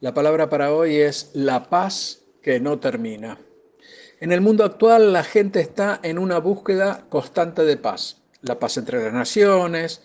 La palabra para hoy es la paz que no termina. En el mundo actual la gente está en una búsqueda constante de paz. La paz entre las naciones,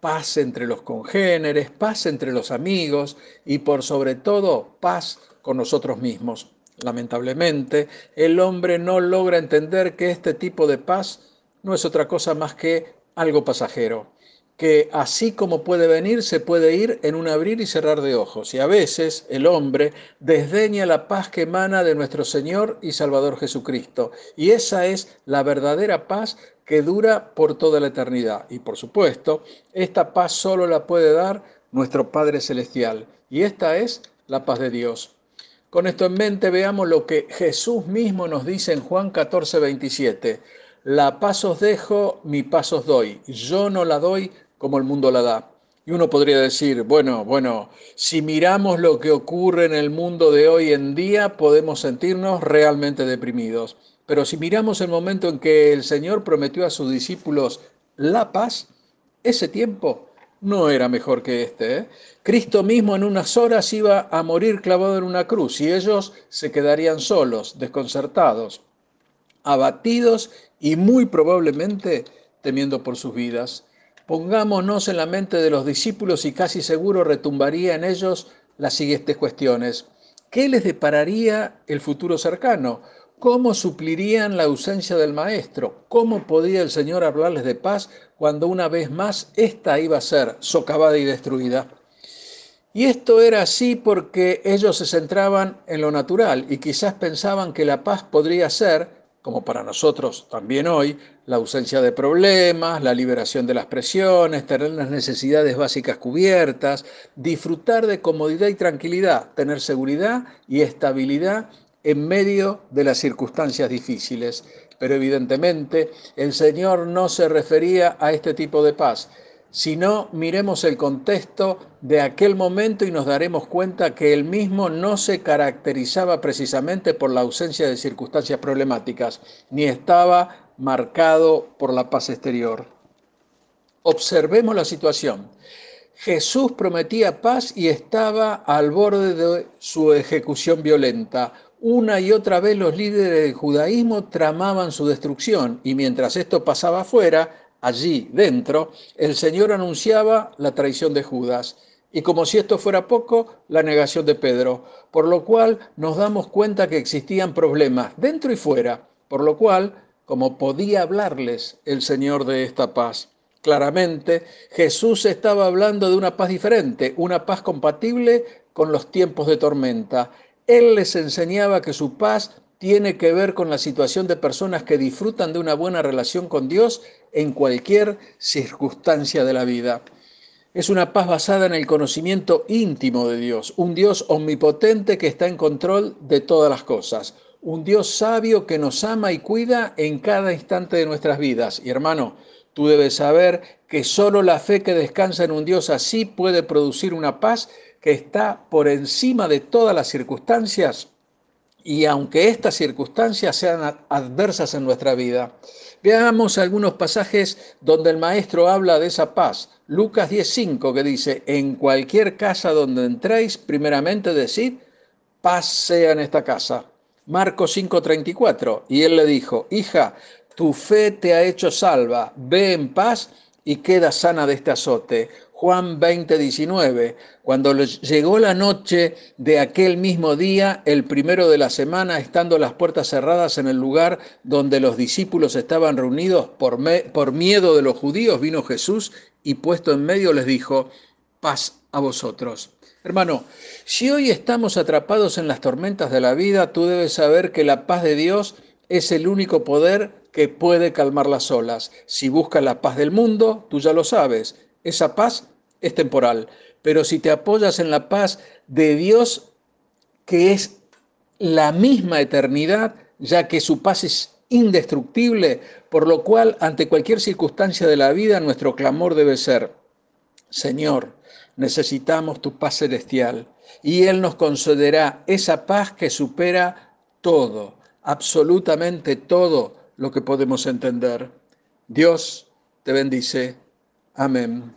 paz entre los congéneres, paz entre los amigos y por sobre todo paz con nosotros mismos. Lamentablemente, el hombre no logra entender que este tipo de paz no es otra cosa más que algo pasajero que así como puede venir, se puede ir en un abrir y cerrar de ojos. Y a veces el hombre desdeña la paz que emana de nuestro Señor y Salvador Jesucristo. Y esa es la verdadera paz que dura por toda la eternidad. Y por supuesto, esta paz solo la puede dar nuestro Padre Celestial. Y esta es la paz de Dios. Con esto en mente veamos lo que Jesús mismo nos dice en Juan 14, 27. La paz os dejo, mi paz os doy. Yo no la doy como el mundo la da. Y uno podría decir, bueno, bueno, si miramos lo que ocurre en el mundo de hoy en día, podemos sentirnos realmente deprimidos. Pero si miramos el momento en que el Señor prometió a sus discípulos la paz, ese tiempo no era mejor que este. ¿eh? Cristo mismo en unas horas iba a morir clavado en una cruz y ellos se quedarían solos, desconcertados, abatidos y muy probablemente temiendo por sus vidas. Pongámonos en la mente de los discípulos y casi seguro retumbaría en ellos las siguientes cuestiones. ¿Qué les depararía el futuro cercano? ¿Cómo suplirían la ausencia del Maestro? ¿Cómo podía el Señor hablarles de paz cuando una vez más ésta iba a ser socavada y destruida? Y esto era así porque ellos se centraban en lo natural y quizás pensaban que la paz podría ser como para nosotros también hoy, la ausencia de problemas, la liberación de las presiones, tener las necesidades básicas cubiertas, disfrutar de comodidad y tranquilidad, tener seguridad y estabilidad en medio de las circunstancias difíciles. Pero evidentemente el Señor no se refería a este tipo de paz, sino miremos el contexto de aquel momento y nos daremos cuenta que él mismo no se caracterizaba precisamente por la ausencia de circunstancias problemáticas, ni estaba marcado por la paz exterior. Observemos la situación. Jesús prometía paz y estaba al borde de su ejecución violenta. Una y otra vez los líderes del judaísmo tramaban su destrucción y mientras esto pasaba afuera, allí dentro, el Señor anunciaba la traición de Judas y como si esto fuera poco, la negación de Pedro, por lo cual nos damos cuenta que existían problemas dentro y fuera, por lo cual, como podía hablarles el Señor de esta paz. Claramente, Jesús estaba hablando de una paz diferente, una paz compatible con los tiempos de tormenta. Él les enseñaba que su paz tiene que ver con la situación de personas que disfrutan de una buena relación con Dios en cualquier circunstancia de la vida. Es una paz basada en el conocimiento íntimo de Dios, un Dios omnipotente que está en control de todas las cosas, un Dios sabio que nos ama y cuida en cada instante de nuestras vidas. Y hermano, tú debes saber que solo la fe que descansa en un Dios así puede producir una paz que está por encima de todas las circunstancias y aunque estas circunstancias sean adversas en nuestra vida. Veamos algunos pasajes donde el maestro habla de esa paz. Lucas 10.5 que dice, en cualquier casa donde entréis, primeramente decid, paz sea en esta casa. Marcos 5.34, y él le dijo, hija, tu fe te ha hecho salva, ve en paz y queda sana de este azote. Juan 20, 19, cuando llegó la noche de aquel mismo día, el primero de la semana, estando las puertas cerradas en el lugar donde los discípulos estaban reunidos por, por miedo de los judíos, vino Jesús y puesto en medio les dijo, paz a vosotros. Hermano, si hoy estamos atrapados en las tormentas de la vida, tú debes saber que la paz de Dios es el único poder que puede calmar las olas. Si buscas la paz del mundo, tú ya lo sabes, esa paz es temporal, pero si te apoyas en la paz de Dios, que es la misma eternidad, ya que su paz es indestructible, por lo cual ante cualquier circunstancia de la vida nuestro clamor debe ser, Señor, necesitamos tu paz celestial, y Él nos concederá esa paz que supera todo, absolutamente todo lo que podemos entender. Dios te bendice. Amén.